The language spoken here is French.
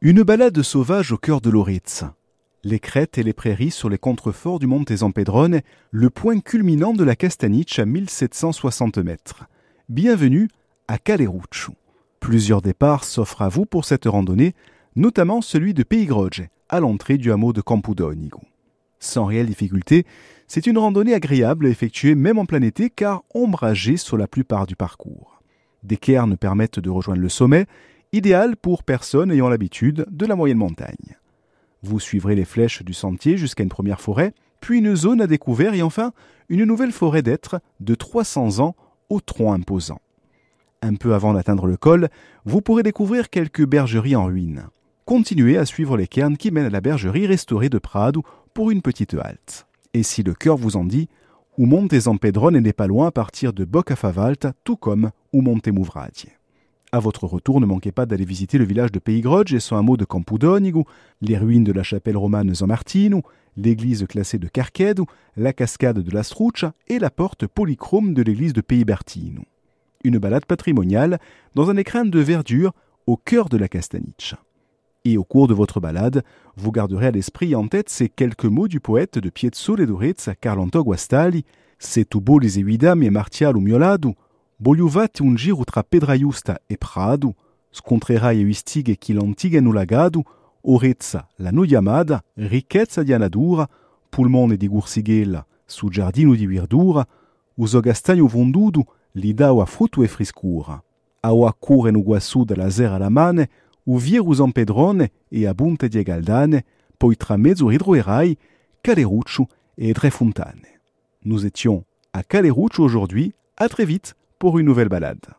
Une balade sauvage au cœur de l'Oritz. Les crêtes et les prairies sur les contreforts du Monte Zampedrone, le point culminant de la Castaniche à 1760 mètres. Bienvenue à Caleruccio. Plusieurs départs s'offrent à vous pour cette randonnée, notamment celui de Peigroge, à l'entrée du hameau de Campudonigo. Sans réelle difficulté, c'est une randonnée agréable à effectuer même en plein été car ombragée sur la plupart du parcours. Des cairns permettent de rejoindre le sommet idéal pour personnes ayant l'habitude de la moyenne montagne. Vous suivrez les flèches du sentier jusqu'à une première forêt, puis une zone à découvert et enfin une nouvelle forêt d'êtres de 300 ans au tronc imposant. Un peu avant d'atteindre le col, vous pourrez découvrir quelques bergeries en ruine. Continuez à suivre les cairns qui mènent à la bergerie restaurée de Prado pour une petite halte. Et si le cœur vous en dit, ou montez en Pedrone n'est pas loin à partir de Bocafavalta, tout comme ou montez Mouvradie. À votre retour, ne manquez pas d'aller visiter le village de Peigroge et son hameau de Campudonigo, les ruines de la chapelle romane San Martino, l'église classée de Carquedo, la cascade de la Struccia et la porte polychrome de l'église de Peibertino. Une balade patrimoniale dans un écrin de verdure au cœur de la Castaniche. Et au cours de votre balade, vous garderez à l'esprit et en tête ces quelques mots du poète de Piezzo de Durezza Carlo Guastali, C'est tu beau les evidam e martial miolado, Vogliuvate un giro tra Pedraiusta e Prado, scontrerai e istighe chi l'antiga nulagado, orezza la noiamada, ricchezza di anadura, pulmone di gursighella, su giardino di virdura, uso gastagno vondudu, li dau a e friscura. Au a cure no della zera alla mane, u virus en pedrone e a bunte di galdane, poi tra mezzo et Fontane. Nous étions à Caleruccio aujourd'hui, à très vite pour une nouvelle balade.